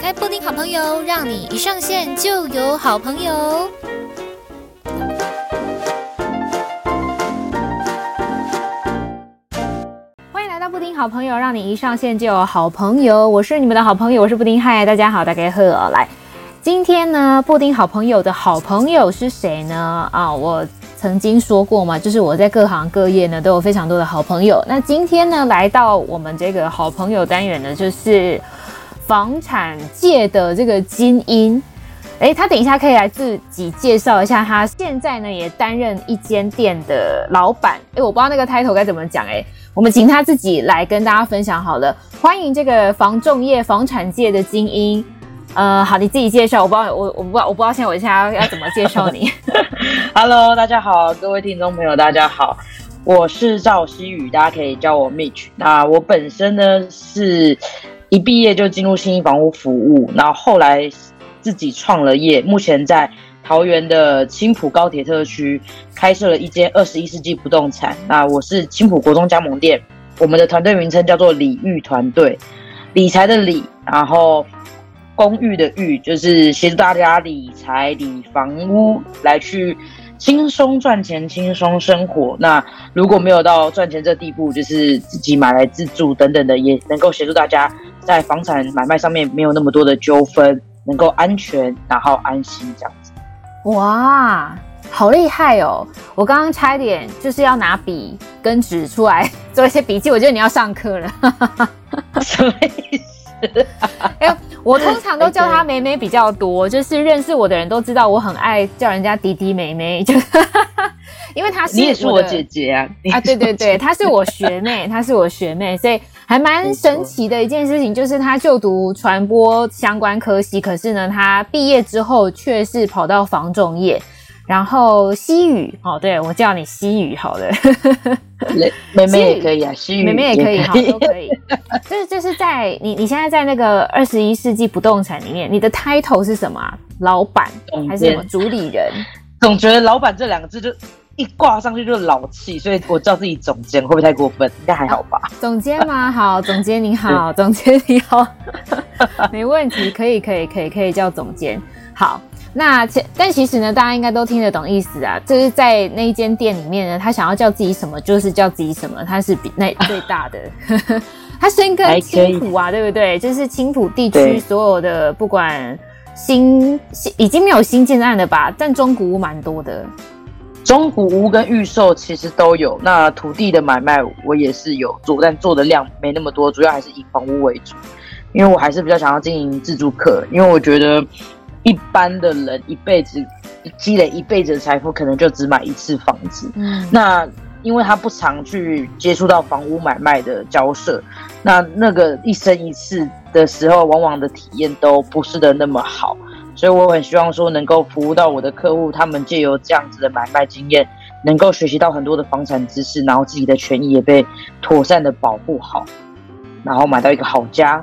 开布丁好朋友，让你一上线就有好朋友。欢迎来到布丁好朋友，让你一上线就有好朋友。我是你们的好朋友，我是布丁。嗨，大家好，大家好，来，今天呢，布丁好朋友的好朋友是谁呢？啊，我。曾经说过嘛，就是我在各行各业呢都有非常多的好朋友。那今天呢，来到我们这个好朋友单元呢，就是房产界的这个精英。哎，他等一下可以来自己介绍一下，他现在呢也担任一间店的老板。哎，我不知道那个 title 该怎么讲。哎，我们请他自己来跟大家分享好了。欢迎这个房仲业、房产界的精英。呃，好，你自己介绍，我不知道，我我不知道，我不知道现在我现在要要怎么介绍你。Hello，大家好，各位听众朋友，大家好，我是赵希宇，大家可以叫我 Mitch。那我本身呢是一毕业就进入信义房屋服务，然后后来自己创了业，目前在桃园的青埔高铁特区开设了一间二十一世纪不动产。那我是青埔国中加盟店，我们的团队名称叫做李玉团队，理财的理，然后。公寓的寓就是协助大家理财、理房屋，来去轻松赚钱、轻松生活。那如果没有到赚钱这地步，就是自己买来自住等等的，也能够协助大家在房产买卖上面没有那么多的纠纷，能够安全然后安心这样子。哇，好厉害哦！我刚刚差一点就是要拿笔跟纸出来 做一些笔记，我觉得你要上课了。什么意思？哎。我通常都叫她妹妹比较多，就是认识我的人都知道我很爱叫人家弟弟妹妹，就 因为她是你也是我姐姐啊啊，对对对，她是我学妹，她是我学妹，所以还蛮神奇的一件事情，就是她就读传播相关科系，可是呢，她毕业之后却是跑到房仲业。然后希宇哦，对，我叫你西宇好了，妹妹也可以啊，西宇妹妹也可以，好都可以。就是就是在你你现在在那个二十一世纪不动产里面，你的 title 是什么？老板还是什么主理人？总觉得老板这两个字就一挂上去就老气，所以我叫自己总监会不会太过分？应该还好吧？总监吗？好，总监你好，总监你好，没问题，可以可以可以可以叫总监，好。那其但其实呢，大家应该都听得懂意思啊。就是在那一间店里面呢，他想要叫自己什么，就是叫自己什么。他是比那 最大的，他深耕青浦啊，对不对？就是青浦地区所有的，不管新新已经没有新建案了吧，但中古屋蛮多的。中古屋跟预售其实都有。那土地的买卖我也是有做，但做的量没那么多，主要还是以房屋为主。因为我还是比较想要经营自住客，因为我觉得。一般的人一辈子积累一辈子的财富，可能就只买一次房子。嗯，那因为他不常去接触到房屋买卖的交涉，那那个一生一次的时候，往往的体验都不是的那么好。所以我很希望说，能够服务到我的客户，他们借由这样子的买卖经验，能够学习到很多的房产知识，然后自己的权益也被妥善的保护好，然后买到一个好家，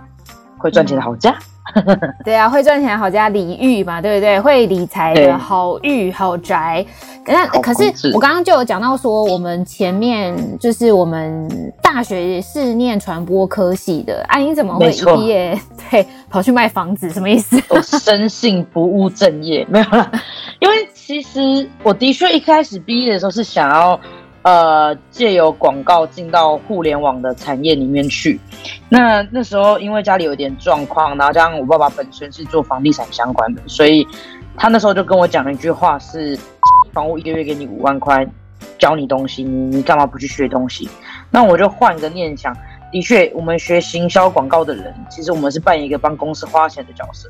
会赚钱的好家。嗯 对啊，会赚钱的好家李玉嘛，对不对？会理财的好玉好宅。那可是我刚刚就有讲到说，我们前面就是我们大学是念传播科系的，啊，你怎么会一毕业对跑去卖房子？什么意思？我生性不务正业，没有啦。因为其实我的确一开始毕业的时候是想要。呃，借由广告进到互联网的产业里面去。那那时候因为家里有点状况，然后加上我爸爸本身是做房地产相关的，所以他那时候就跟我讲了一句话是：房屋一个月给你五万块，教你东西，你你干嘛不去学东西？那我就换个念想，的确，我们学行销广告的人，其实我们是扮演一个帮公司花钱的角色。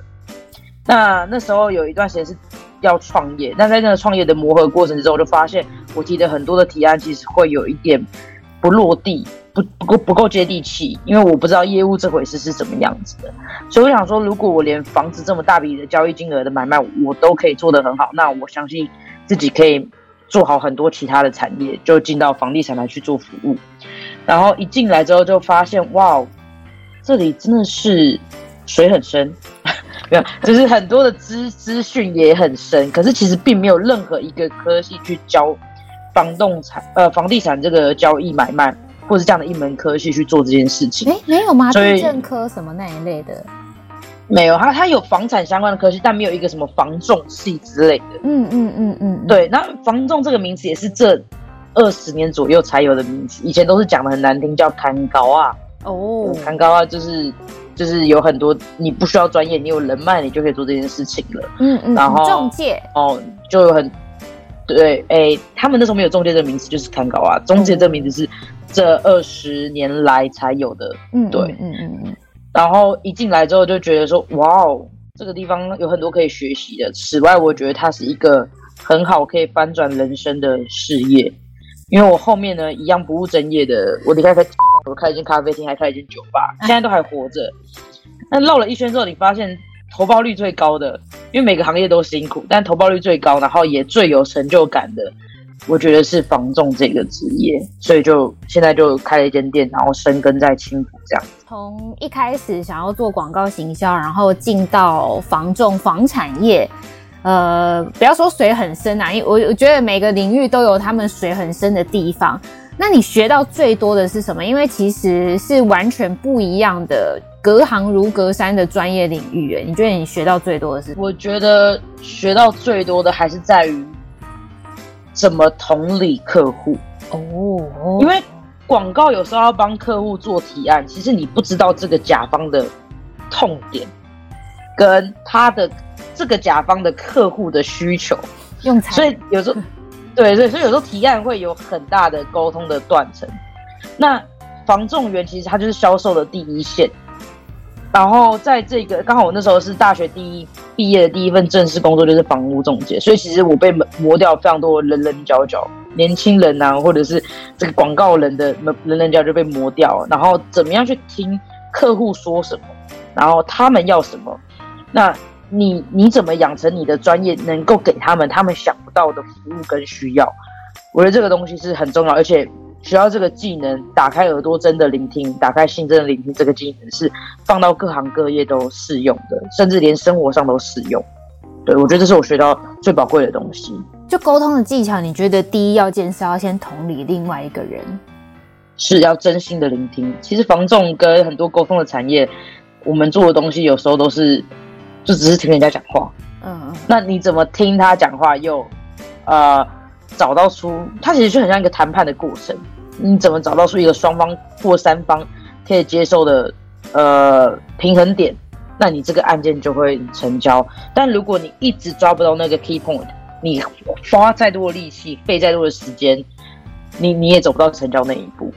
那那时候有一段时间是。要创业，但在那个创业的磨合过程之中，我就发现我提的很多的提案其实会有一点不落地，不不够不够接地气，因为我不知道业务这回事是什么样子的。所以我想说，如果我连房子这么大笔的交易金额的买卖我都可以做得很好，那我相信自己可以做好很多其他的产业，就进到房地产来去做服务。然后一进来之后就发现，哇，这里真的是水很深。没有，就是很多的资资讯也很深，可是其实并没有任何一个科系去教房动产呃房地产这个交易买卖，或是这样的一门科系去做这件事情。哎，没有吗？地政科什么那一类的？没有，它它有房产相关的科系，但没有一个什么房仲系之类的。嗯嗯嗯嗯，对，那房仲这个名词也是这二十年左右才有的名词，以前都是讲的很难听，叫看高啊。哦，看高啊，就是就是有很多你不需要专业，你有人脉，你就可以做这件事情了。嗯嗯，然后中介哦，就有很对，哎，他们那时候没有中介这个名词，就是看稿啊。中介这个名词是这二十年来才有的。嗯，对，嗯嗯嗯。然后一进来之后就觉得说，哇哦，这个地方有很多可以学习的。此外，我觉得它是一个很好可以翻转人生的事业。因为我后面呢，一样不务正业的，我离开开，我开一间咖啡厅，还开一间酒吧，现在都还活着。那绕了一圈之后，你发现投报率最高的，因为每个行业都辛苦，但投报率最高，然后也最有成就感的，我觉得是房仲这个职业。所以就现在就开了一间店，然后深耕在青埔这样。从一开始想要做广告行销，然后进到房仲房产业。呃，不要说水很深啊，因为我我觉得每个领域都有他们水很深的地方。那你学到最多的是什么？因为其实是完全不一样的，隔行如隔山的专业领域。哎，你觉得你学到最多的是？我觉得学到最多的还是在于怎么同理客户哦。因为广告有时候要帮客户做提案，其实你不知道这个甲方的痛点跟他的。这个甲方的客户的需求，所以有时候，对对，所以有时候提案会有很大的沟通的断层。那房仲员其实他就是销售的第一线，然后在这个刚好我那时候是大学第一毕业的第一份正式工作就是房屋中介，所以其实我被磨掉非常多棱棱角角，年轻人啊，或者是这个广告人的棱棱角就被磨掉了。然后怎么样去听客户说什么，然后他们要什么，那。你你怎么养成你的专业，能够给他们他们想不到的服务跟需要？我觉得这个东西是很重要，而且学到这个技能，打开耳朵真的聆听，打开心真的聆听，这个技能是放到各行各业都适用的，甚至连生活上都适用。对，我觉得这是我学到最宝贵的东西。就沟通的技巧，你觉得第一要件是要先同理另外一个人，是要真心的聆听。其实房仲跟很多沟通的产业，我们做的东西有时候都是。就只是听人家讲话，嗯，那你怎么听他讲话又，呃，找到出他其实就很像一个谈判的过程，你怎么找到出一个双方或三方可以接受的呃平衡点，那你这个案件就会成交。但如果你一直抓不到那个 key point，你花再多的力气，费再多的时间，你你也走不到成交那一步。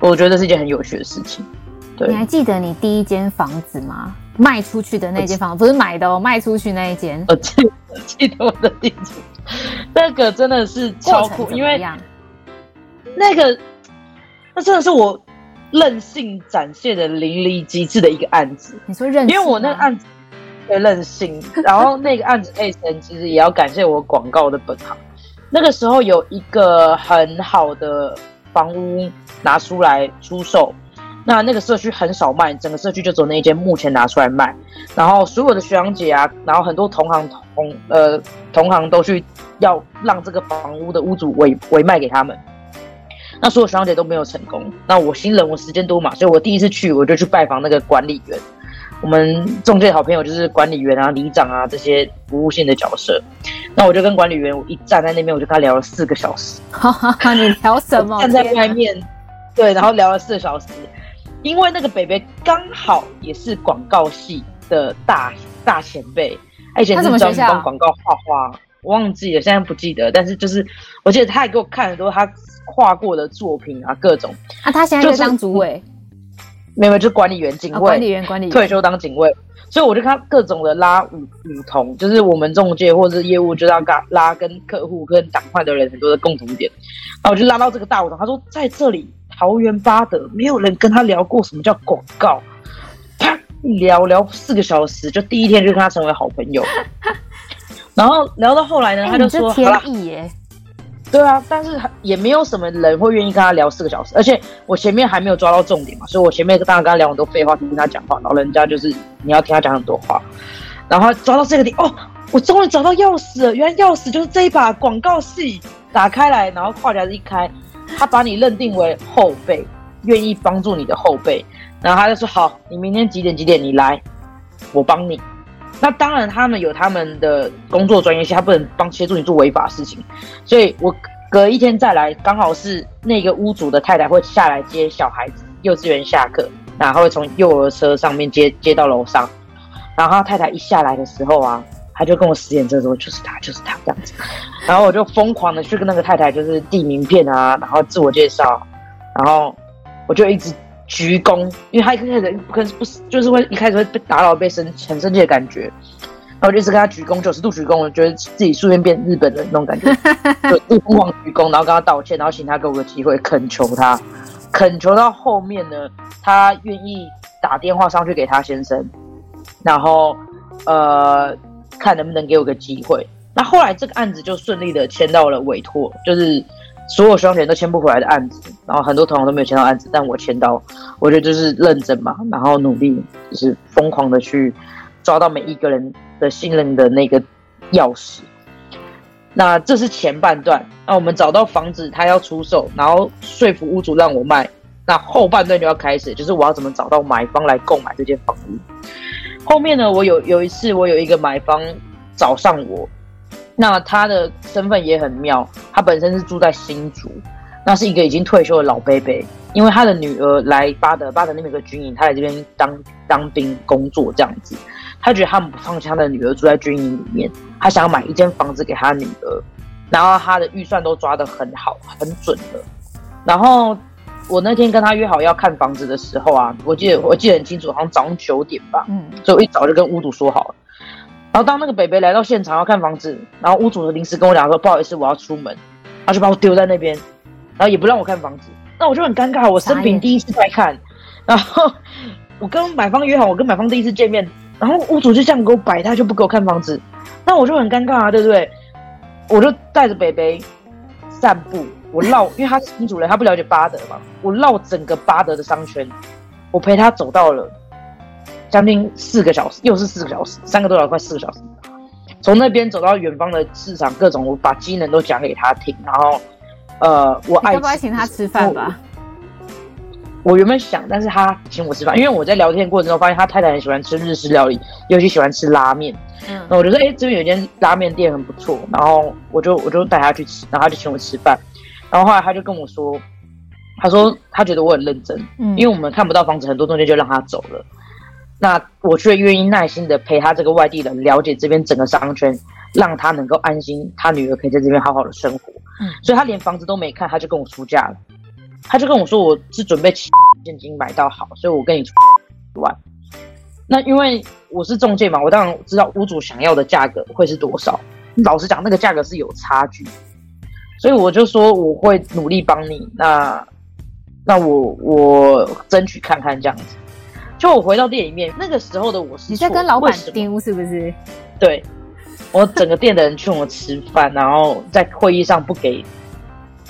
我觉得这是一件很有趣的事情。对，你还记得你第一间房子吗？卖出去的那间房子不是买的哦，卖出去那一间。我记记得我的地址，那个真的是超酷，因为那个那真的是我任性展现的淋漓极致的一个案子。你说任性？因为我那个案子对任性，然后那个案子层其实也要感谢我广告的本行。那个时候有一个很好的房屋拿出来出售。那那个社区很少卖，整个社区就只有那一间目前拿出来卖。然后所有的学长姐啊，然后很多同行同呃同行都去要让这个房屋的屋主委委卖给他们。那所有学长姐都没有成功。那我新人，我时间多嘛，所以我第一次去我就去拜访那个管理员。我们中介好朋友就是管理员啊、里长啊这些服务性的角色。那我就跟管理员，我一站在那边，我就跟他聊了四个小时。哈哈，你聊什么？站在外面，对，然后聊了四个小时。因为那个北北刚好也是广告系的大大前辈，而且是专门帮广告画画，我忘记了，现在不记得。但是就是我记得他也给我看很多他画过的作品啊，各种。啊，他现在就当主委，没有，就是管理员、警卫、哦，管理员、管理员退休当警卫。所以我就看各种的拉舞舞同，就是我们中介或者是业务，就要拉拉跟客户跟党派的人很多的共同点。然后我就拉到这个大舞童，他说在这里。桃园八德，没有人跟他聊过什么叫广告，啪聊聊四个小时，就第一天就跟他成为好朋友，然后聊到后来呢，欸、他就说天意耶，对啊，但是也没有什么人会愿意跟他聊四个小时，而且我前面还没有抓到重点嘛，所以我前面当然跟他聊很多废话，听他讲话，然后人家就是你要听他讲很多话，然后抓到这个点，哦，我终于找到钥匙了，原来钥匙就是这一把广告戏，打开来，然后话匣子一开。他把你认定为后辈，愿意帮助你的后辈，然后他就说：“好，你明天几点几点你来。”我帮你。那当然，他们有他们的工作专业性，他不能帮协助你做违法事情。所以我隔一天再来，刚好是那个屋主的太太会下来接小孩子，幼稚园下课，然后会从幼儿车上面接接到楼上。然后他太太一下来的时候啊，他就跟我使眼色说：“就是他，就是他这样子。”然后我就疯狂的去跟那个太太就是递名片啊，然后自我介绍，然后我就一直。鞠躬，因为他一开始不可能不是，就是会一开始会被打扰、被生很生气的感觉，然后我就一直跟他鞠躬，九十度鞠躬，我觉得自己瞬间变日本人那种感觉，就疯狂鞠躬，然后跟他道歉，然后请他给我个机会，恳求他，恳求到后面呢，他愿意打电话上去给他先生，然后呃，看能不能给我个机会。那后来这个案子就顺利的签到了委托，就是。所有双全都签不回来的案子，然后很多同行都没有签到案子，但我签到，我觉得就是认真嘛，然后努力，就是疯狂的去抓到每一个人的信任的那个钥匙。那这是前半段，那我们找到房子，他要出售，然后说服屋主让我卖。那后半段就要开始，就是我要怎么找到买方来购买这间房屋。后面呢，我有有一次，我有一个买方找上我。那他的身份也很妙，他本身是住在新竹，那是一个已经退休的老伯伯，因为他的女儿来巴德，巴德那边有个军营，他来这边当当兵工作这样子，他觉得他们不放心他的女儿住在军营里面，他想要买一间房子给他女儿，然后他的预算都抓得很好，很准的。然后我那天跟他约好要看房子的时候啊，我记得我记得很清楚，好像早上九点吧，嗯，所以我一早就跟屋主说好了。然后当那个北北来到现场要看房子，然后屋主的临时跟我讲说：“不好意思，我要出门。”他就把我丢在那边，然后也不让我看房子。那我就很尴尬，我生平第一次在看，然后我跟买方约好，我跟买方第一次见面，然后屋主就这样给我摆，他就不给我看房子，那我就很尴尬啊，对不对？我就带着北北散步，我绕，因为他是新主人，他不了解巴德嘛，我绕整个巴德的商圈，我陪他走到了。将近四个小时，又是四个小时，三个多小时，快四个小时。从那边走到远方的市场，各种我把机能都讲给他听。然后，呃，我爱，要不要请他吃饭吧？我，原本想，但是他请我吃饭，因为我在聊天过程中发现他太太很喜欢吃日式料理，尤其喜欢吃拉面。嗯，那我就说，哎、欸，这边有一间拉面店很不错，然后我就我就带他去吃，然后他就请我吃饭。然后后来他就跟我说，他说他觉得我很认真，嗯，因为我们看不到房子，很多东西就让他走了。那我却愿意耐心的陪他这个外地人了解这边整个商圈，让他能够安心，他女儿可以在这边好好的生活。嗯，所以他连房子都没看，他就跟我出价了。他就跟我说，我是准备现金买到好，所以我跟你出一万。那因为我是中介嘛，我当然知道屋主想要的价格会是多少。老实讲，那个价格是有差距，所以我就说我会努力帮你。那那我我争取看看这样子。就我回到店里面，那个时候的我是，你在跟老板丢是不是？对，我整个店的人劝我吃饭，然后在会议上不给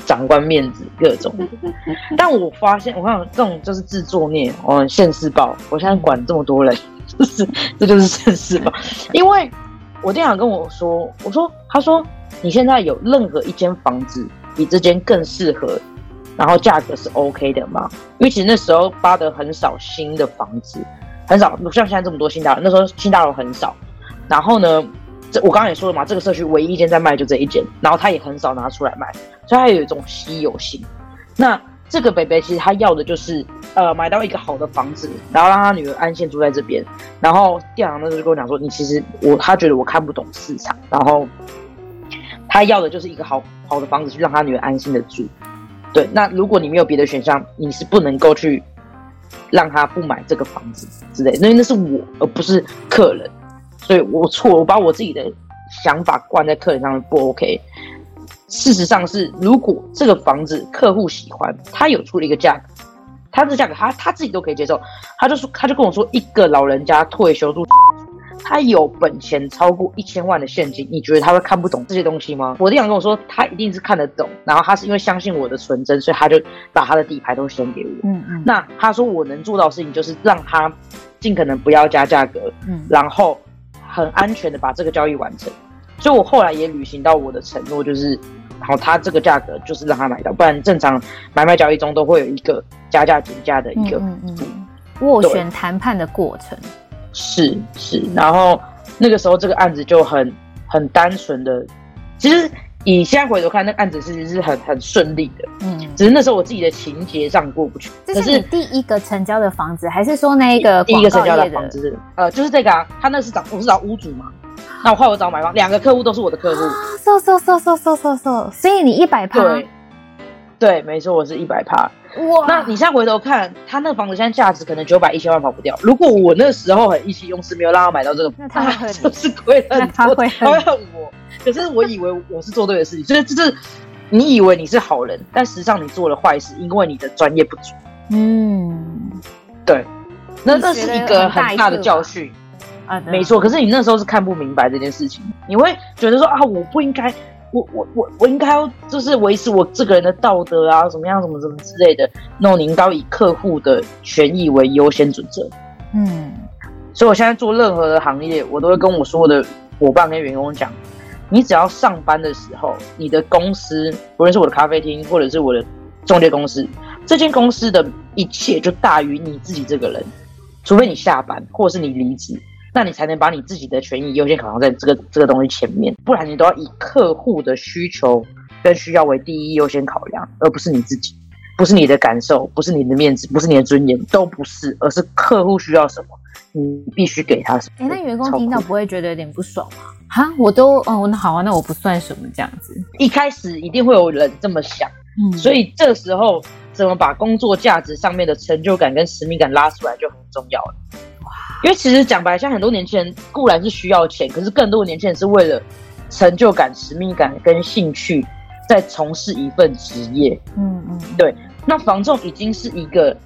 长官面子，各种。但我发现，我看这种就是自作孽，哦现世报。我现在管这么多人，就是这就是现世报。因为我店长跟我说，我说，他说你现在有任何一间房子比这间更适合。然后价格是 OK 的嘛？因为其实那时候巴德很少新的房子，很少，不像现在这么多新大楼。那时候新大楼很少。然后呢，这我刚刚也说了嘛，这个社区唯一一间在卖就这一间，然后他也很少拿出来卖，所以他有一种稀有性。那这个北北其实他要的就是呃买到一个好的房子，然后让他女儿安心住在这边。然后店长那时候就跟我讲说，你其实我他觉得我看不懂市场，然后他要的就是一个好好的房子去让他女儿安心的住。对，那如果你没有别的选项，你是不能够去让他不买这个房子之类的，因为那是我，而不是客人，所以我错，我把我自己的想法灌在客人上面不 OK。事实上是，如果这个房子客户喜欢，他有出了一个价格，他这价格他他自己都可以接受，他就说，他就跟我说，一个老人家退休住。他有本钱超过一千万的现金，你觉得他会看不懂这些东西吗？我弟想跟我说，他一定是看得懂，然后他是因为相信我的纯真，所以他就把他的底牌都先给我。嗯嗯。那他说我能做到的事情就是让他尽可能不要加价格，嗯，然后很安全的把这个交易完成。所以我后来也履行到我的承诺，就是，然后他这个价格就是让他买到，不然正常买卖交易中都会有一个加价减价的一个嗯斡旋谈判的过程。是是，然后那个时候这个案子就很很单纯的，其实以现在回头看，那个案子其实是很很顺利的，嗯，只是那时候我自己的情节上过不去。这是你第一个成交的房子，还是说那一个第一个成交的房子？呃，就是这个啊，他那是找我是找屋主嘛，那我换我找买房，两个客户都是我的客户。so so so so so so so，所以你一百趴。对对，没错，我是一百趴。哇，那你现在回头看，他那个房子现在价值可能九百一千万跑不掉。如果我那时候很意气用事，没有让他买到这个，那他 就是亏了很多，他会恨我。可是我以为我是做对的事情，所以就是你以为你是好人，但实际上你做了坏事，因为你的专业不足。嗯，对，那那是一个很大的教训啊，没错。可是你那时候是看不明白这件事情，你会觉得说啊，我不应该。我我我我应该要就是维持我这个人的道德啊，怎么样，怎么怎么之类的。那种你应该以客户的权益为优先准则。嗯，所以我现在做任何的行业，我都会跟我所有的伙伴跟员工讲：你只要上班的时候，你的公司，无论是我的咖啡厅或者是我的中介公司，这间公司的一切就大于你自己这个人，除非你下班或者是你离职。那你才能把你自己的权益优先考量在这个这个东西前面，不然你都要以客户的需求跟需要为第一优先考量，而不是你自己，不是你的感受，不是你的面子，不是你的尊严，都不是，而是客户需要什么，你必须给他什么。哎、欸，那员工听到不会觉得有点不爽吗？哈，我都哦，那好啊，那我不算什么这样子。一开始一定会有人这么想，嗯，所以这时候怎么把工作价值上面的成就感跟使命感拉出来就很重要了。因为其实讲白了，像很多年轻人固然是需要钱，可是更多的年轻人是为了成就感、使命感跟兴趣，在从事一份职业。嗯嗯，对。那房仲已经是一个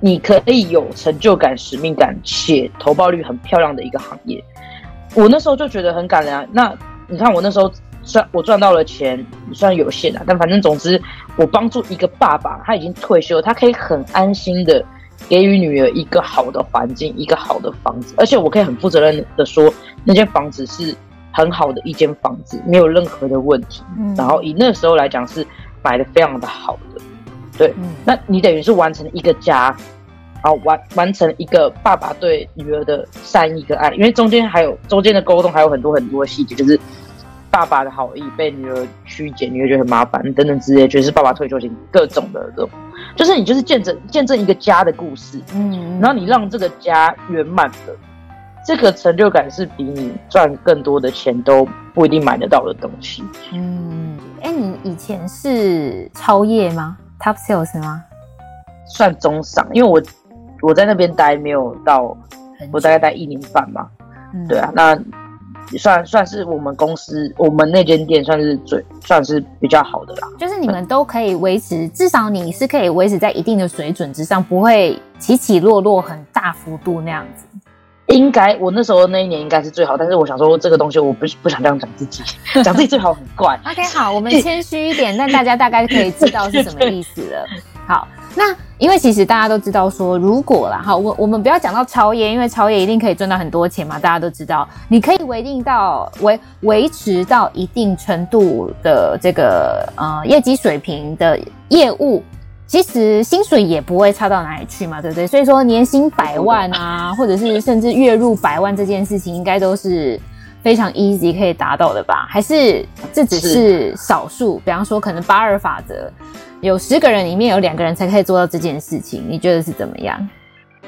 你可以有成就感、使命感且投报率很漂亮的一个行业。我那时候就觉得很感人啊。那你看我那时候算我赚到了钱，虽然有限啊，但反正总之我帮助一个爸爸，他已经退休，他可以很安心的。给予女儿一个好的环境，一个好的房子，而且我可以很负责任的说，那间房子是很好的一间房子，没有任何的问题。嗯，然后以那时候来讲是买的非常的好的，对。嗯，那你等于是完成了一个家，然后完完成一个爸爸对女儿的善意跟爱，因为中间还有中间的沟通还有很多很多细节，就是爸爸的好意被女儿曲解，女儿觉得很麻烦等等之类，就是爸爸退休金各种的这种。就是你就是见证见证一个家的故事，嗯，然后你让这个家圆满的，这个成就感是比你赚更多的钱都不一定买得到的东西。嗯，哎、欸，你以前是超业吗？Top Sales 吗？算中上，因为我我在那边待没有到，我大概待一年半嘛。嗯，对啊，那。算算是我们公司，我们那间店算是最算是比较好的啦。就是你们都可以维持，至少你是可以维持在一定的水准之上，不会起起落落很大幅度那样子。应该我那时候那一年应该是最好，但是我想说这个东西我不不想这样讲自己，讲自己最好很怪。OK，好，我们 谦虚一点，那大家大概可以知道是什么意思了。好。那因为其实大家都知道说，如果啦，好，我我们不要讲到超业，因为超业一定可以赚到很多钱嘛，大家都知道，你可以维定到维维持到一定程度的这个呃业绩水平的业务，其实薪水也不会差到哪里去嘛，对不对？所以说年薪百万啊，或者是甚至月入百万这件事情，应该都是非常 easy 可以达到的吧？还是这只是少数？比方说可能八二法则。有十个人里面有两个人才可以做到这件事情，你觉得是怎么样？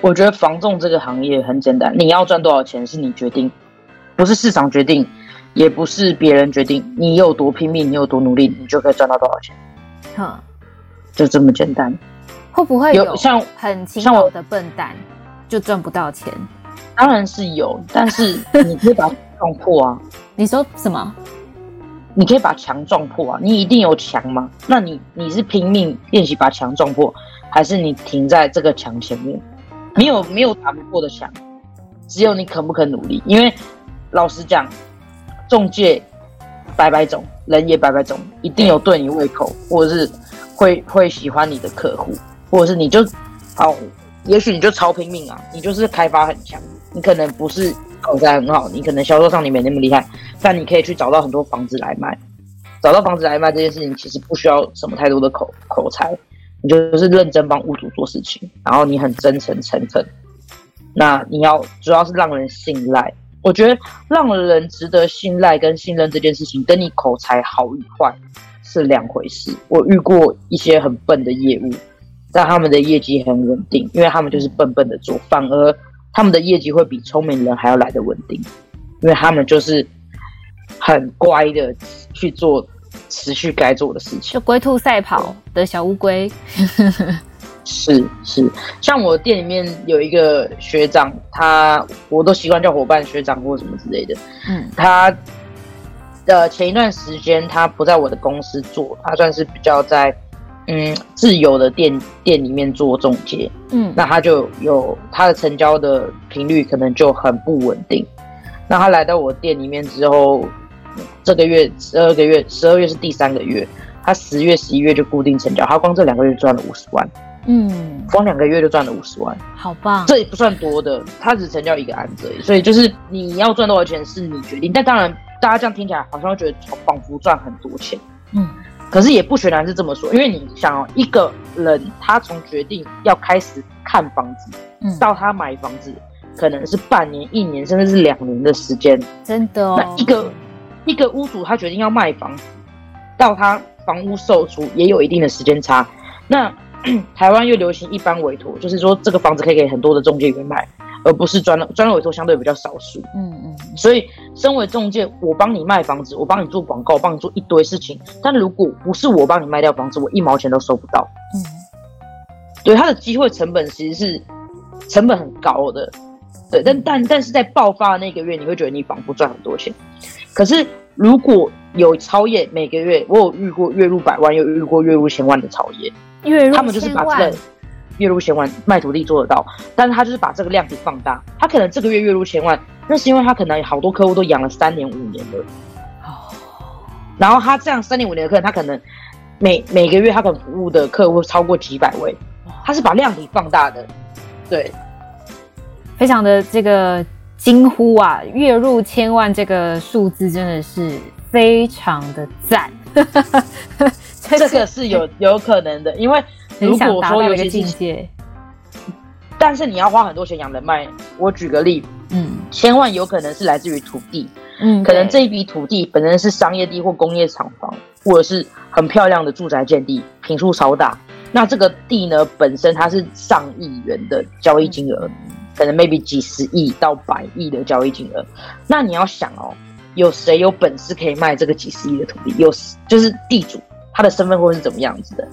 我觉得房仲这个行业很简单，你要赚多少钱是你决定，不是市场决定，也不是别人决定。你有多拼命，你有多努力，你就可以赚到多少钱。哼，就这么简单。会不会有像很勤劳的笨蛋就赚不到钱？当然是有，但是你可以把它撞破啊。你说什么？你可以把墙撞破啊！你一定有墙吗？那你你是拼命练习把墙撞破，还是你停在这个墙前面？没有没有打不破的墙，只有你肯不肯努力。因为老实讲，中介百百种，人也百百种，一定有对你胃口，或者是会会喜欢你的客户，或者是你就好，也许你就超拼命啊，你就是开发很强，你可能不是。口才很好，你可能销售上你没那么厉害，但你可以去找到很多房子来卖。找到房子来卖这件事情，其实不需要什么太多的口口才，你就是认真帮屋主做事情，然后你很真诚诚恳，那你要主要是让人信赖。我觉得让人值得信赖跟信任这件事情，跟你口才好与坏是两回事。我遇过一些很笨的业务，但他们的业绩很稳定，因为他们就是笨笨的做，反而他们的业绩会比聪明人还要来的稳定，因为他们就是很乖的去做持续该做的事情，就龟兔赛跑的小乌龟。是是，像我店里面有一个学长，他我都习惯叫伙伴学长或什么之类的。嗯，他的前一段时间他不在我的公司做，他算是比较在嗯自由的店店里面做中介。嗯，那他就有他的成交的频率可能就很不稳定。那他来到我店里面之后，这个月十二个月，十二月是第三个月，他十月、十一月就固定成交，他光这两个月赚了五十万。嗯，光两个月就赚了五十万，好棒！这也不算多的，他只成交一个案子而已，所以就是你要赚多少钱是你决定。但当然，大家这样听起来好像会觉得仿佛赚很多钱，嗯，可是也不全然是这么说，因为你想哦，一个人他从决定要开始看房子，嗯，到他买房子，可能是半年、一年，甚至是两年的时间，真的哦。那一个一个屋主他决定要卖房子，到他房屋售出也有一定的时间差，那。台湾又流行一般委托，就是说这个房子可以给很多的中介员卖，而不是专专委托相对比较少数。嗯嗯。所以，身为中介，我帮你卖房子，我帮你做广告，我帮你做一堆事情。但如果不是我帮你卖掉房子，我一毛钱都收不到。嗯。对，他的机会成本其实是成本很高的。对，但但但是在爆发的那个月，你会觉得你仿佛赚很多钱。可是如果有超业，每个月我有遇过月入百万，又遇过月入千万的超业。他们就是把这个月入千万卖土地做得到，但是他就是把这个量体放大。他可能这个月月入千万，那是因为他可能好多客户都养了三年五年了。哦。然后他这样三年五年的客人，他可能每每个月他可能服务的客户超过几百位。他是把量体放大的，对，非常的这个惊呼啊！月入千万这个数字真的是非常的赞。这个是有有可能的，因为如果说有些境界，但是你要花很多钱养人脉。我举个例，嗯，千万有可能是来自于土地，嗯，可能这一笔土地本身是商业地或工业厂房，或者是很漂亮的住宅建地，坪数超大。那这个地呢，本身它是上亿元的交易金额，嗯，可能 maybe 几十亿到百亿的交易金额。那你要想哦，有谁有本事可以卖这个几十亿的土地？有就是地主。他的身份会是怎么样子的？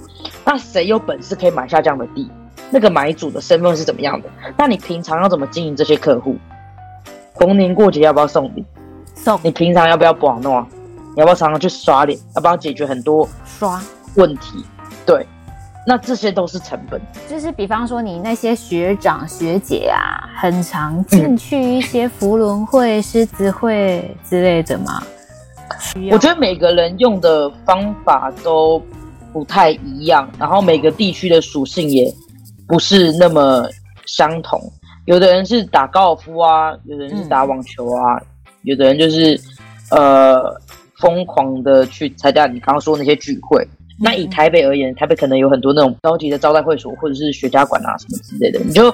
那谁有本事可以买下这样的地？那个买主的身份是怎么样的？那你平常要怎么经营这些客户？逢年过节要不要送礼？送。你平常要不要保诺？你要不要常常去刷脸？要不要解决很多刷问题？对，那这些都是成本。就是比方说，你那些学长学姐啊，很常进去一些扶轮会、狮子会之类的吗？我觉得每个人用的方法都不太一样，然后每个地区的属性也不是那么相同。有的人是打高尔夫啊，有的人是打网球啊，嗯、有的人就是呃疯狂的去参加你刚刚说那些聚会。那以台北而言，台北可能有很多那种高级的招待会所或者是雪茄馆啊什么之类的，你就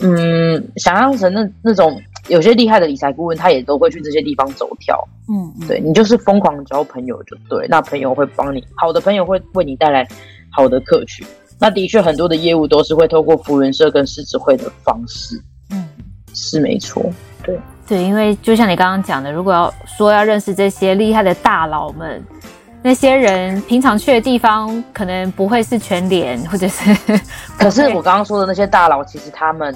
嗯想象成那那种。有些厉害的理财顾问，他也都会去这些地方走跳。嗯，对，你就是疯狂交朋友就对，那朋友会帮你，好的朋友会为你带来好的客群。那的确很多的业务都是会透过福人社跟狮子会的方式。嗯，是没错。对对，因为就像你刚刚讲的，如果要说要认识这些厉害的大佬们，那些人平常去的地方可能不会是全联，或者是，可是我刚刚说的那些大佬，其实他们。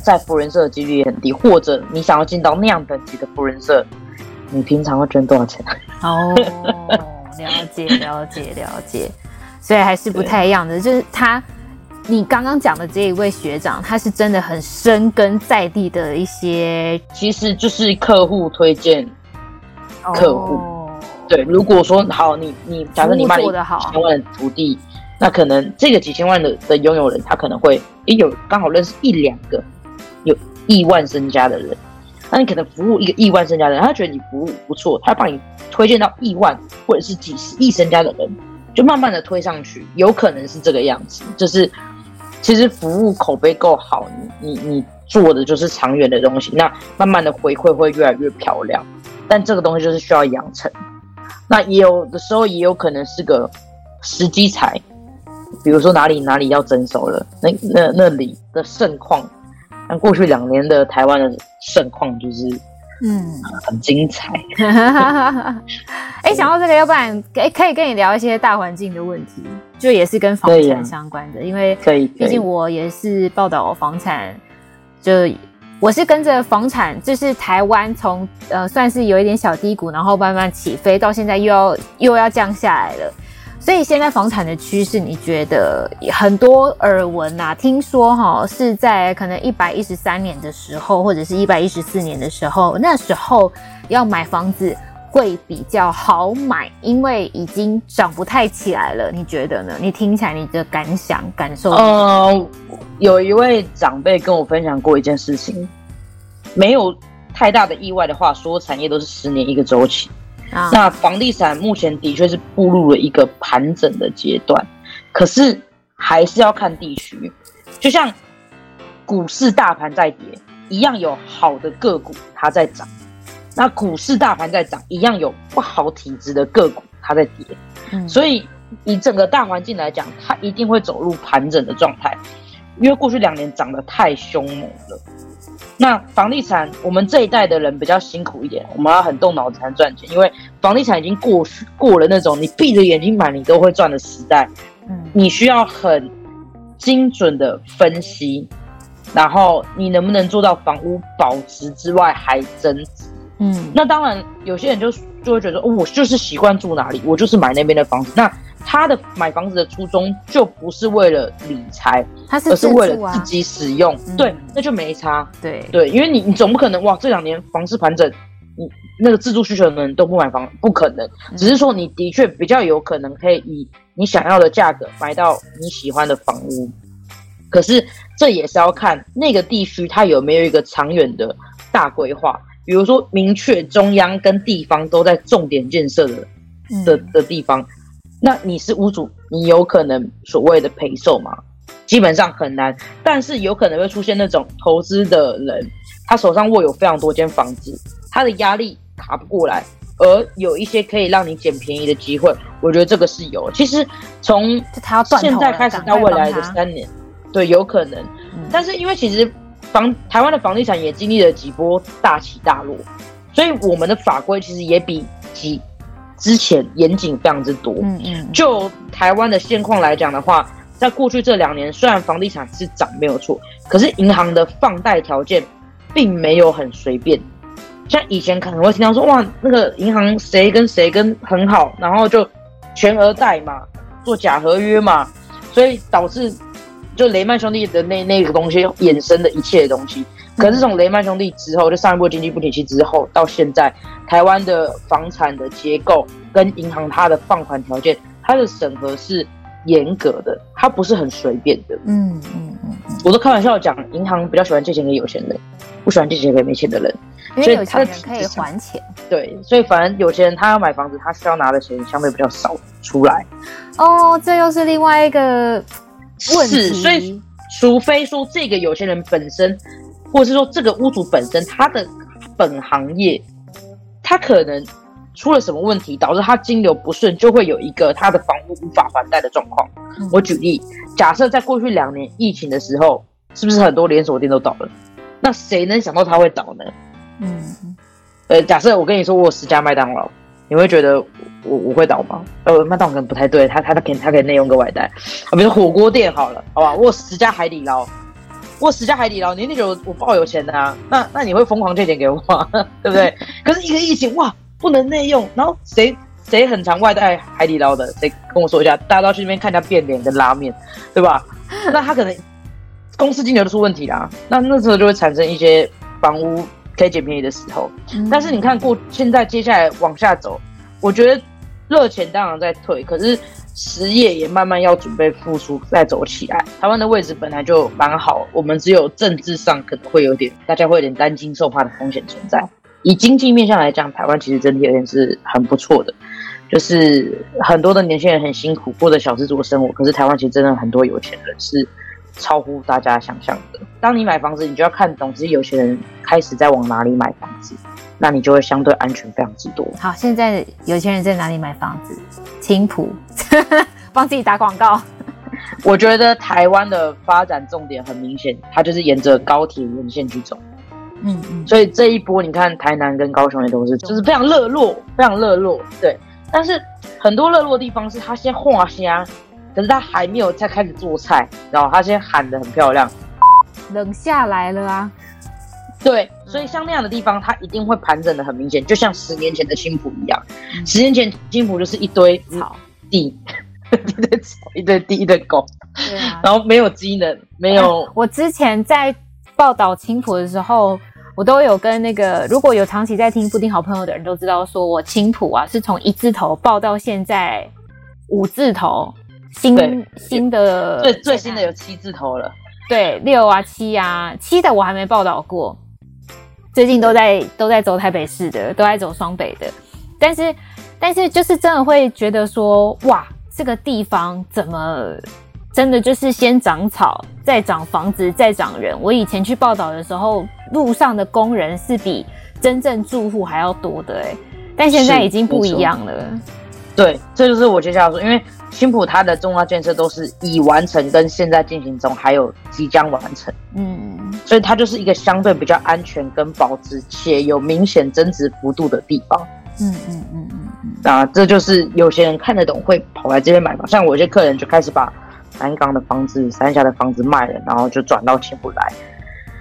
在扶轮社的几率也很低，或者你想要进到那样等级的扶轮社，你平常会捐多少钱？哦，了解了解了解，所以还是不太一样的。就是他，你刚刚讲的这一位学长，他是真的很深根在地的一些，其实就是客户推荐客户。哦、对，如果说好，你你假设你卖了几千万的土地，那可能这个几千万的的拥有人，他可能会也有刚好认识一两个。有亿万身家的人，那你可能服务一个亿万身家的人，他觉得你服务不错，他帮你推荐到亿万或者是几十亿身家的人，就慢慢的推上去，有可能是这个样子。就是其实服务口碑够好，你你你做的就是长远的东西，那慢慢的回馈会越来越漂亮。但这个东西就是需要养成，那也有的时候也有可能是个时机财，比如说哪里哪里要征收了，那那那里的盛况，像过去两年的台湾的盛况就是，嗯，很精彩。哎，想到这个，要不然可可以跟你聊一些大环境的问题，就也是跟房产相关的，啊、因为可以，毕竟我也是报道房产，就。我是跟着房产，就是台湾从呃算是有一点小低谷，然后慢慢起飞，到现在又要又要降下来了。所以现在房产的趋势，你觉得很多耳闻呐？听说哈是在可能一百一十三年的时候，或者是一百一十四年的时候，那时候要买房子会比较好买，因为已经涨不太起来了。你觉得呢？你听起来你的感想感受？呃，有一位长辈跟我分享过一件事情，没有太大的意外的话，所有产业都是十年一个周期。啊，那房地产目前的确是步入了一个盘整的阶段，可是还是要看地区，就像股市大盘在跌一样，有好的个股它在涨。那股市大盘在涨，一样有不好体质的个股，它在跌。嗯，所以以整个大环境来讲，它一定会走入盘整的状态，因为过去两年涨得太凶猛了。那房地产，我们这一代的人比较辛苦一点，我们要很动脑子才赚钱，因为房地产已经过去过了那种你闭着眼睛买你都会赚的时代。嗯，你需要很精准的分析，然后你能不能做到房屋保值之外还增值？嗯，那当然，有些人就就会觉得，哦，我就是习惯住哪里，我就是买那边的房子。那他的买房子的初衷就不是为了理财，他是、啊、而是为了自己使用。嗯、对，那就没差。对对，因为你你总不可能哇，这两年房市盘整，你那个自住需求的人都不买房，不可能。只是说你的确比较有可能可以以你想要的价格买到你喜欢的房屋，可是这也是要看那个地区它有没有一个长远的大规划。比如说，明确中央跟地方都在重点建设的的的地方，那你是屋主，你有可能所谓的陪售吗？基本上很难，但是有可能会出现那种投资的人，他手上握有非常多间房子，他的压力卡不过来，而有一些可以让你捡便宜的机会，我觉得这个是有。其实从现在开始到未来的三年，对，有可能，但是因为其实。房台湾的房地产也经历了几波大起大落，所以我们的法规其实也比几之前严谨非常之多。嗯嗯。就台湾的现况来讲的话，在过去这两年，虽然房地产是涨没有错，可是银行的放贷条件并没有很随便。像以前可能会听到说，哇，那个银行谁跟谁跟很好，然后就全额贷嘛，做假合约嘛，所以导致。就雷曼兄弟的那那个东西衍生的一切的东西，可是从雷曼兄弟之后，就上一波经济不景气之后到现在，台湾的房产的结构跟银行它的放款条件，它的审核是严格的，它不是很随便的。嗯嗯嗯，我都开玩笑讲，银行比较喜欢借钱给有钱人，不喜欢借钱给没钱的人，因为有钱人可以还钱。对，所以反正有钱人他要买房子，他需要拿的钱相对比较少出来。哦，这又是另外一个。是，所以除非说这个有钱人本身，或者是说这个屋主本身，他的本行业，他可能出了什么问题，导致他金流不顺，就会有一个他的房屋无法还贷的状况。嗯、我举例，假设在过去两年疫情的时候，是不是很多连锁店都倒了？那谁能想到他会倒呢？嗯，呃，假设我跟你说，我有十家麦当劳。你会觉得我我会倒吗？呃，麦当劳可能不太对，他他他可以他可以内用个外带啊，比如说火锅店好了，好吧，我有十家海底捞，我有十家海底捞，你那觉得我，我爆有钱的啊？那那你会疯狂借钱给我吗？对不对？可是一个疫情哇，不能内用，然后谁谁很常外带海底捞的？谁跟我说一下？大家都要去那边看一下变脸跟拉面，对吧？那他可能公司金流都出问题啦，那那时候就会产生一些房屋。可以捡便宜的时候，但是你看过现在接下来往下走，我觉得热钱当然在退，可是实业也慢慢要准备复苏，再走起来。台湾的位置本来就蛮好，我们只有政治上可能会有点，大家会有点担惊受怕的风险存在。以经济面向来讲，台湾其实整体而言是很不错的，就是很多的年轻人很辛苦过着小资族的生活，可是台湾其实真的很多有钱人是超乎大家想象的。当你买房子，你就要看懂，自己有钱人开始在往哪里买房子，那你就会相对安全非常之多。好，现在有钱人在哪里买房子？青埔，帮自己打广告。我觉得台湾的发展重点很明显，它就是沿着高铁沿线去走。嗯嗯，所以这一波你看，台南跟高雄也都是，就是非常热络，非常热络。对，但是很多热络的地方是它先画虾，可是他还没有再开始做菜，然后他先喊的很漂亮，冷下来了啊。对，所以像那样的地方，它一定会盘整的很明显，就像十年前的青浦一样。十年前青浦就是一堆草地，一堆草，一堆地，一堆狗，对啊，然后没有机能，没有。我之前在报道青浦的时候。我都有跟那个，如果有长期在听布丁好朋友的人都知道，说我青浦啊是从一字头报到现在五字头，新新的最最新的有七字头了，对，六啊七啊七的我还没报道过，最近都在都在走台北市的，都在走双北的，但是但是就是真的会觉得说，哇，这个地方怎么？真的就是先长草，再长房子，再长人。我以前去报道的时候，路上的工人是比真正住户还要多的哎，但现在已经不一样了。对，这就是我接下来说，因为青浦它的重要建设都是已完成，跟现在进行中，还有即将完成。嗯，所以它就是一个相对比较安全跟保值且有明显增值幅度的地方。嗯嗯嗯嗯嗯。那这就是有些人看得懂，会跑来这边买房。像我有些客人就开始把。南港的房子、三峡的房子卖了，然后就转到青浦来。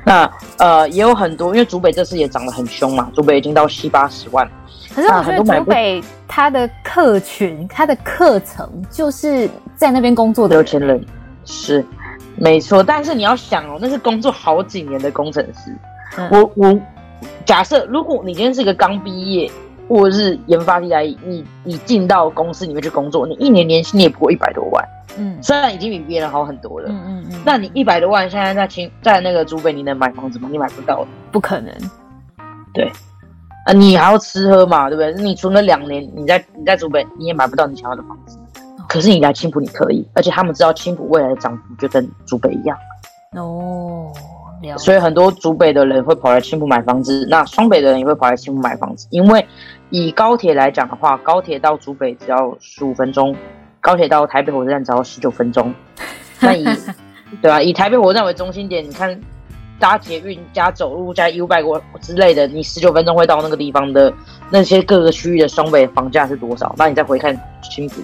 那呃也有很多，因为竹北这次也涨得很凶嘛，竹北已经到七八十万。可是我觉得竹北他的客群、他的课程就是在那边工作的有钱人，是没错。但是你要想哦，那是工作好几年的工程师。嗯、我我假设，如果你今天是一个刚毕业或者是研发地来，你你进到公司里面去工作，你一年年薪也不过一百多万。嗯，虽然已经比别人好很多了，嗯嗯嗯，那你一百多万现在在清在那个竹北，你能买房子吗？你买不到，不可能。对，啊，你还要吃喝嘛，对不对？你存了两年，你在你在竹北你也买不到你想要的房子，哦、可是你来青浦你可以，而且他们知道青浦未来的涨幅就跟竹北一样。哦。所以很多竹北的人会跑来青浦买房子，那双北的人也会跑来青浦买房子，因为以高铁来讲的话，高铁到竹北只要十五分钟。高铁到台北火车站只要十九分钟，那以 对啊，以台北火车站为中心点，你看搭捷运加走路加 U-bike 之类的，你十九分钟会到那个地方的那些各个区域的双北房价是多少？那你再回看清楚，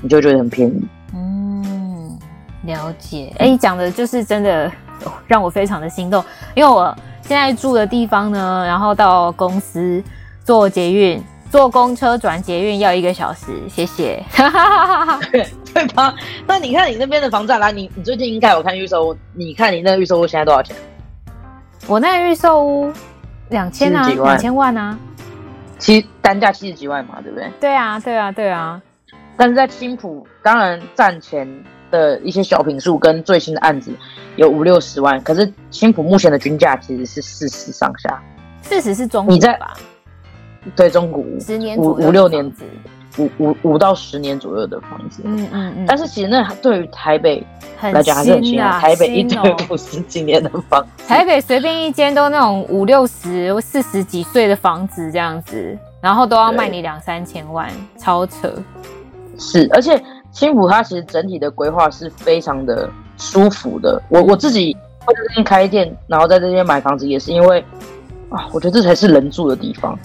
你就会觉得很便宜。嗯，了解。哎、欸，讲的就是真的让我非常的心动，因为我现在住的地方呢，然后到公司坐捷运。坐公车转捷运要一个小时，谢谢。对 对吧？那你看你那边的房价，来，你你最近应该有看预售，你看你那个预售屋现在多少钱？我那个预售屋两千啊，两千万啊，七单价七十几万嘛，对不对？对啊，对啊，对啊。但是在青浦，当然战前的一些小品数跟最新的案子有五六十万，可是青浦目前的均价其实是四十上下，四十是中你在吧？对，中古十年五五六年，五五五到十年左右的房子，嗯嗯嗯。但是其实那对于台北来讲还是很新啊，台北一堆 五十几年的房子，台北随便一间都那种五六十、四十几岁的房子这样子，然后都要卖你两三千万，超扯。是，而且青浦它其实整体的规划是非常的舒服的。我我自己会在这边开店，然后在这边买房子，也是因为。啊，我觉得这才是人住的地方，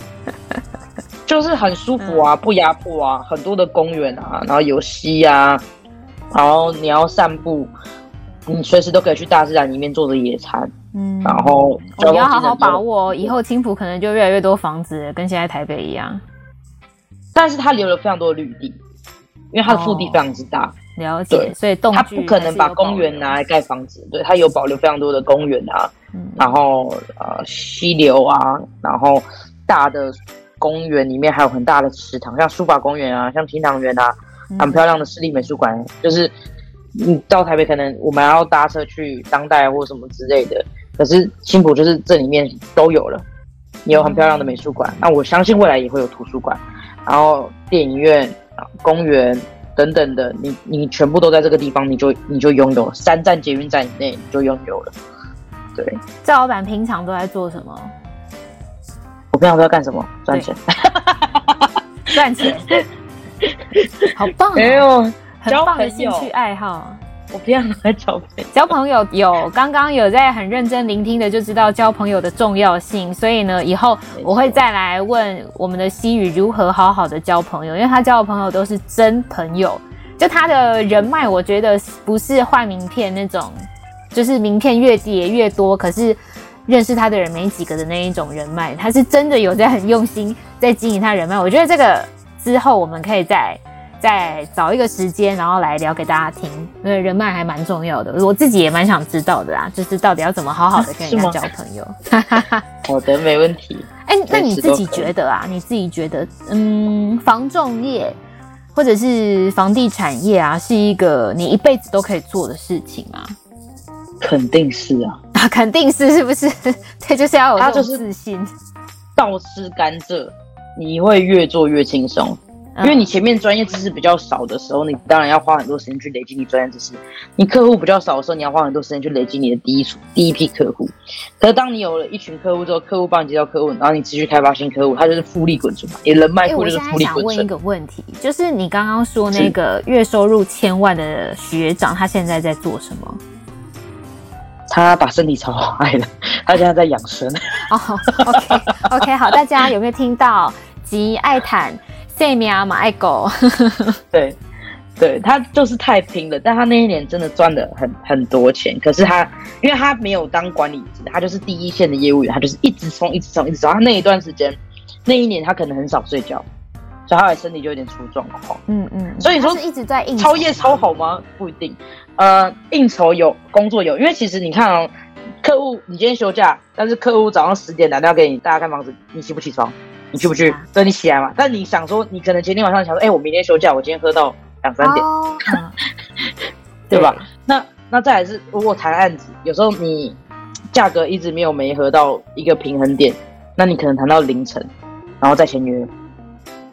就是很舒服啊，不压迫啊，很多的公园啊，然后有溪啊，然后你要散步，你随时都可以去大自然里面坐着野餐，嗯，然后你要好好把握哦，以后青浦可能就越来越多房子，跟现在台北一样，但是它留了非常多的绿地，因为它的腹地非常之大。哦了解，所以动他不可能把公园拿来盖房子，对，他有保留非常多的公园啊，嗯、然后呃溪流啊，然后大的公园里面还有很大的池塘，像书法公园啊，像天堂园啊，很漂亮的市立美术馆，嗯、就是你到台北可能我们要搭车去当代或什么之类的，可是青埔就是这里面都有了，也有很漂亮的美术馆，嗯、那我相信未来也会有图书馆，然后电影院啊，公园。等等的，你你全部都在这个地方，你就你就拥有了三站捷运站以内，你就拥有了。对，赵老板平常都在做什么？我平常都在干什么？赚钱，赚钱，好棒、哦！没有，很棒的兴趣爱好。我平常都在交朋友，交朋友有刚刚有在很认真聆听的，就知道交朋友的重要性。所以呢，以后我会再来问我们的西语如何好好的交朋友，因为他交的朋友都是真朋友。就他的人脉，我觉得不是换名片那种，就是名片越叠越多，可是认识他的人没几个的那一种人脉。他是真的有在很用心在经营他人脉。我觉得这个之后我们可以再。再找一个时间，然后来聊给大家听，因为人脉还蛮重要的，我自己也蛮想知道的啦，就是到底要怎么好好的跟人家 交朋友。好的，没问题。哎、欸，那你自己觉得啊？你自己觉得，嗯，房仲业或者是房地产业啊，是一个你一辈子都可以做的事情吗？肯定是啊，啊，肯定是，是不是？对，就是要有自信。倒吃甘蔗，你会越做越轻松。因为你前面专业知识比较少的时候，你当然要花很多时间去累积你专业知识。你客户比较少的时候，你要花很多时间去累积你的第一组第一批客户。可是当你有了一群客户之后，客户帮你介绍客户，然后你持续开发新客户，它就是复利滚存嘛。你人脉库就是复利滚存。想问一个问题，就是你刚刚说那个月收入千万的学长，他现在在做什么？他把身体操坏了，他现在在养生。哦、oh,，OK OK，好，大家有没有听到？吉爱坦。塞米亚，马爱狗，对，对他就是太拼了，但他那一年真的赚了很很多钱。可是他，因为他没有当管理职，他就是第一线的业务员，他就是一直冲，一直冲，一直冲。他那一段时间，那一年他可能很少睡觉，所以他的身体就有点出状况。嗯嗯，所以说一直在应酬，超夜超好吗？不一定。呃，应酬有，工作有，因为其实你看哦，客户你今天休假，但是客户早上十点打电话给你，大家看房子，你起不起床？你去不去？等你起来嘛。但你想说，你可能前天晚上想说，哎、欸，我明天休假，我今天喝到两三点，哦、对吧？对那那再来是，如果谈案子，有时候你价格一直没有没合到一个平衡点，那你可能谈到凌晨，然后再签约，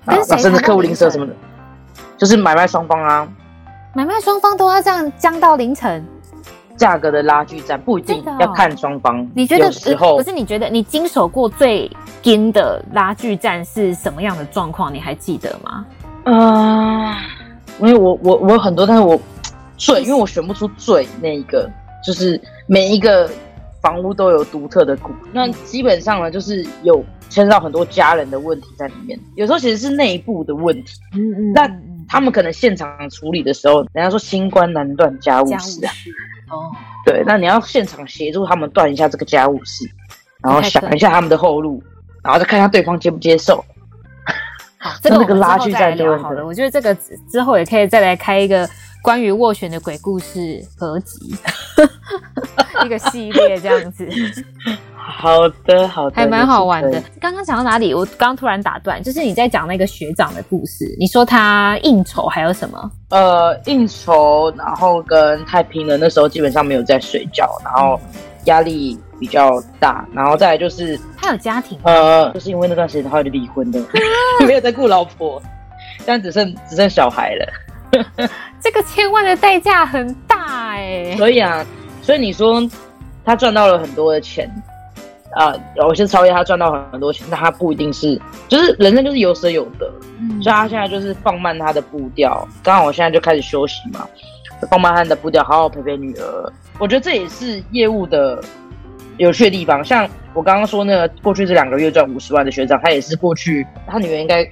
啊，甚至客户临时什么的，就是买卖双方啊，买卖双方都要这样僵到凌晨。价格的拉锯战不一定要看双方，你觉得时候可是你觉得你经手过最惊的拉锯战是什么样的状况？你还记得吗？啊、呃，因为我我我有很多，但是我最因为我选不出最那一个，就是每一个房屋都有独特的股，那基本上呢，就是有牵涉到很多家人的问题在里面，有时候其实是内部的问题。嗯嗯，那他们可能现场处理的时候，人家说新官难断家务事啊。哦，对，那你要现场协助他们断一下这个家务事，然后想一下他们的后路，然后再看一下对方接不接受。好，这个我们之后再聊好了。我觉得这个之后也可以再来开一个关于斡旋的鬼故事合集，一个系列这样子。好的，好的，还蛮好玩的。刚刚讲到哪里？我刚突然打断，就是你在讲那个学长的故事。你说他应酬还有什么？呃，应酬，然后跟太平了。那时候基本上没有在睡觉，然后压力比较大，然后再来就是他有家庭。呃，就是因为那段时间他就离婚的，没有在顾老婆，但只剩只剩小孩了。这个千万的代价很大哎。所以啊，所以你说他赚到了很多的钱。啊，有些超越他赚到很多钱，但他不一定是，就是人生就是有舍有得，嗯，所以他现在就是放慢他的步调。刚好我现在就开始休息嘛，放慢他的步调，好好陪陪女儿。我觉得这也是业务的有趣的地方。像我刚刚说那个过去这两个月赚五十万的学长，他也是过去他女儿应该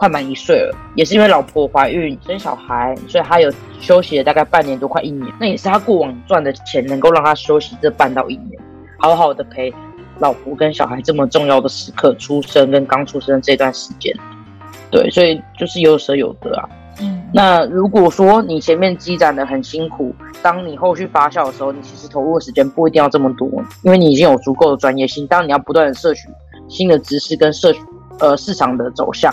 快满一岁了，也是因为老婆怀孕生小孩，所以他有休息了大概半年多，快一年。那也是他过往赚的钱能够让他休息这半到一年，好好的陪。老婆跟小孩这么重要的时刻，出生跟刚出生这段时间，对，所以就是有舍有得啊。嗯，那如果说你前面积攒的很辛苦，当你后续发酵的时候，你其实投入的时间不一定要这么多，因为你已经有足够的专业性。当然你要不断的摄取新的知识跟摄取呃市场的走向，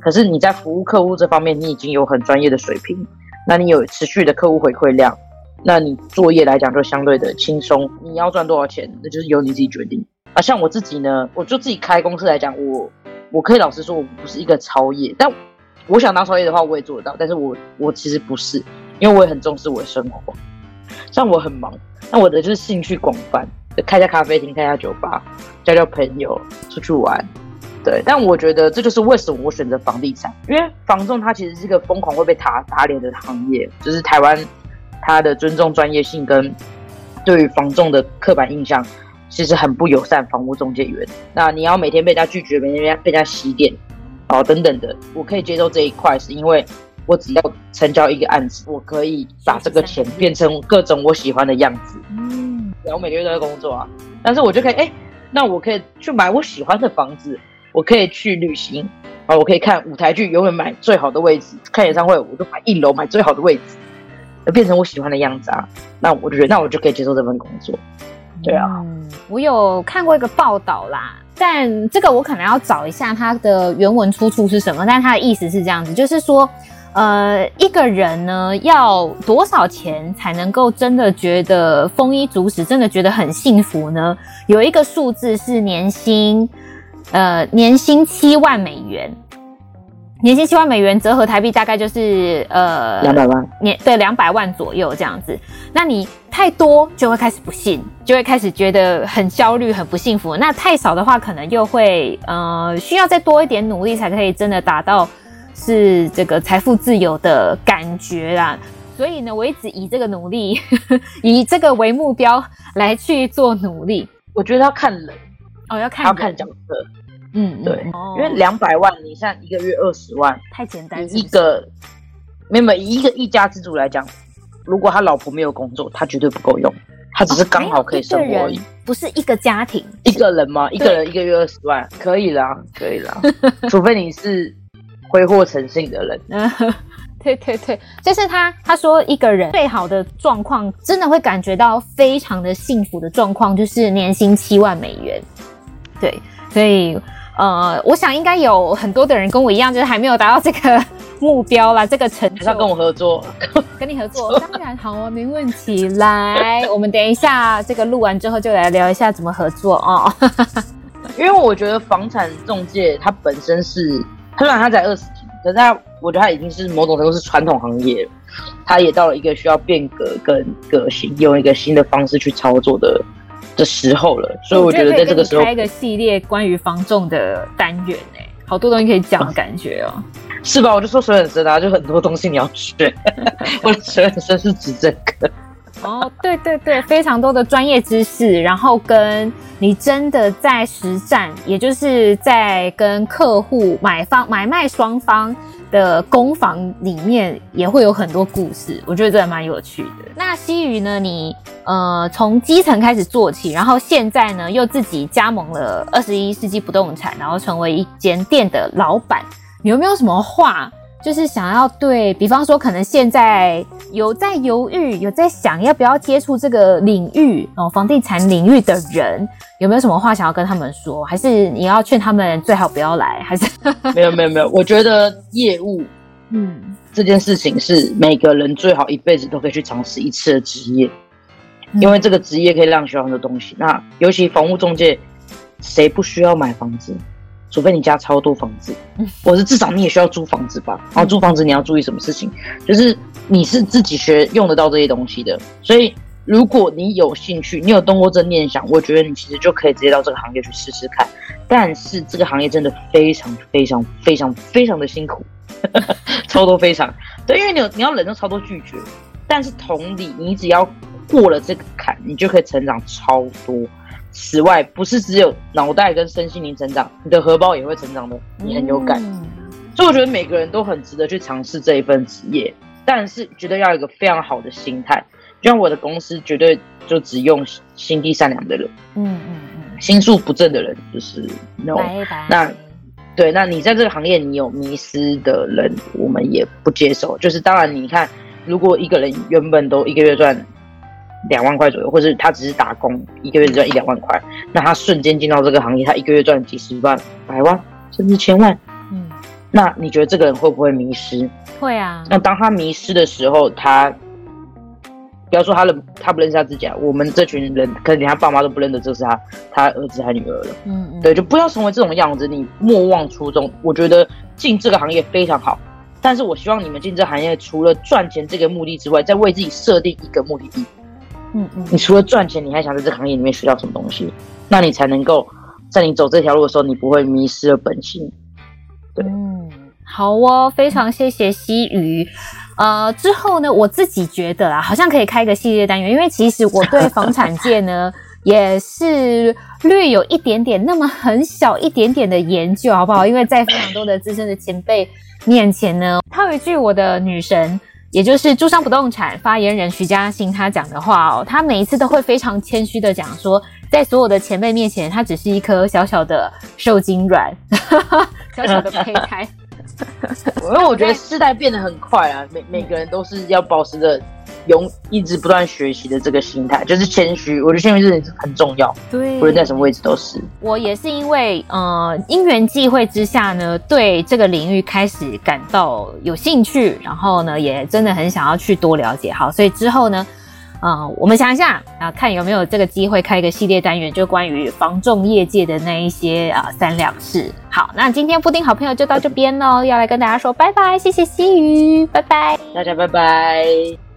可是你在服务客户这方面，你已经有很专业的水平，那你有持续的客户回馈量，那你作业来讲就相对的轻松。你要赚多少钱，那就是由你自己决定。啊，像我自己呢，我就自己开公司来讲，我我可以老实说，我不是一个超业，但我想当超业的话，我也做得到，但是我我其实不是，因为我也很重视我的生活。像我很忙，那我的就是兴趣广泛，就开一下咖啡厅，开一下酒吧，交交朋友，出去玩。对，但我觉得这就是为什么我选择房地产，因为房仲它其实是一个疯狂会被打打脸的行业，就是台湾它的尊重专业性跟对于房仲的刻板印象，其实很不友善。房屋中介员，那你要每天被人家拒绝，每天被人家被人家洗点，哦等等的，我可以接受这一块，是因为我只要成交一个案子，我可以把这个钱变成各种我喜欢的样子。嗯，然后每个月都在工作啊，但是我就可以，哎，那我可以去买我喜欢的房子。我可以去旅行，啊，我可以看舞台剧，永远买最好的位置；看演唱会，我就买一楼，买最好的位置，变成我喜欢的样子啊。那我就觉得，那我就可以接受这份工作。对啊，我有看过一个报道啦，但这个我可能要找一下它的原文出处是什么。但它的意思是这样子，就是说，呃，一个人呢要多少钱才能够真的觉得丰衣足食，真的觉得很幸福呢？有一个数字是年薪。呃，年薪七万美元，年薪七万美元折合台币大概就是呃两百万年，对，两百万左右这样子。那你太多就会开始不信，就会开始觉得很焦虑、很不幸福。那太少的话，可能又会呃需要再多一点努力才可以真的达到是这个财富自由的感觉啦。所以呢，我一直以这个努力，以这个为目标来去做努力。我觉得要看人。哦，要看要看角色，嗯，对，哦、因为两百万，你像一个月二十万，太简单是是。一个，没有没有，一个一家之主来讲，如果他老婆没有工作，他绝对不够用，他只是刚好可以生活而已，哦、不是一个家庭，一个人吗？一个人一个月二十万，可以啦，可以啦，除非你是挥霍成性的人。对 对对，就是他他说一个人最好的状况，真的会感觉到非常的幸福的状况，就是年薪七万美元。对，所以呃，我想应该有很多的人跟我一样，就是还没有达到这个目标啦，这个成就。要跟我合作，跟你合作，当然好啊，没问题。来，我们等一下这个录完之后，就来聊一下怎么合作哦。因为我觉得房产中介它本身是，虽然它才二十几，可是它，我觉得它已经是某种程度是传统行业，它也到了一个需要变革跟革新，用一个新的方式去操作的。的时候了，所以我觉得在这个时候开一个系列关于防重的单元哎，好多东西可以讲的感觉哦，是吧？我就说水很深啊，就很多东西你要学。我的水很深是指这个。哦，对对对，非常多的专业知识，然后跟你真的在实战，也就是在跟客户买方买卖双方的工坊里面，也会有很多故事，我觉得这还蛮有趣的。那西鱼呢？你呃从基层开始做起，然后现在呢又自己加盟了二十一世纪不动产，然后成为一间店的老板，你有没有什么话？就是想要对，比方说，可能现在有在犹豫，有在想要不要接触这个领域哦，房地产领域的人，有没有什么话想要跟他们说？还是你要劝他们最好不要来？还是 没有没有没有，我觉得业务，嗯，这件事情是每个人最好一辈子都可以去尝试一次的职业，因为这个职业可以让学很多东西。那尤其房屋中介，谁不需要买房子？除非你家超多房子，或是至少你也需要租房子吧。然后租房子你要注意什么事情？就是你是自己学用得到这些东西的。所以如果你有兴趣，你有动过这念想，我觉得你其实就可以直接到这个行业去试试看。但是这个行业真的非常非常非常非常的辛苦，超多非常对，因为你有你要忍受超多拒绝。但是同理，你只要过了这个坎，你就可以成长超多。此外，不是只有脑袋跟身心灵成长，你的荷包也会成长的。你很有感，嗯、所以我觉得每个人都很值得去尝试这一份职业，但是绝对要有一个非常好的心态。就像我的公司，绝对就只用心地善良的人，嗯嗯嗯，心术不正的人就是 no。那对，那你在这个行业你有迷失的人，我们也不接受。就是当然，你看，如果一个人原本都一个月赚。两万块左右，或是他只是打工，一个月只赚一两万块，那他瞬间进到这个行业，他一个月赚几十万、百万，甚至千万。嗯，那你觉得这个人会不会迷失？会啊。那当他迷失的时候，他不要说他认他不认识他自己啊，我们这群人可能连他爸妈都不认得这是他他儿子还女儿了。嗯嗯。对，就不要成为这种样子，你莫忘初衷。我觉得进这个行业非常好，但是我希望你们进这行业，除了赚钱这个目的之外，再为自己设定一个目的地。嗯嗯，你除了赚钱，你还想在这个行业里面学到什么东西？那你才能够在你走这条路的时候，你不会迷失了本性。对，嗯，好哦，非常谢谢希瑜。呃，之后呢，我自己觉得啊，好像可以开一个系列单元，因为其实我对房产界呢 也是略有一点点，那么很小一点点的研究，好不好？因为在非常多的资深的前辈面前呢，套一句我的女神。也就是住商不动产发言人徐嘉欣他讲的话哦，他每一次都会非常谦虚的讲说，在所有的前辈面前，他只是一颗小小的受精卵，小小的胚胎。因 为我觉得时代变得很快啊，每每个人都是要保持着。用一直不断学习的这个心态，就是谦虚。我觉得谦虚是很重要，对，无论在什么位置都是。我也是因为呃因缘际会之下呢，对这个领域开始感到有兴趣，然后呢，也真的很想要去多了解。好，所以之后呢，嗯，我们想一下啊，看有没有这个机会开一个系列单元，就关于房仲业界的那一些啊三两事。好，那今天布丁好朋友就到这边喽，要来跟大家说拜拜，谢谢西鱼，拜拜，大家拜拜。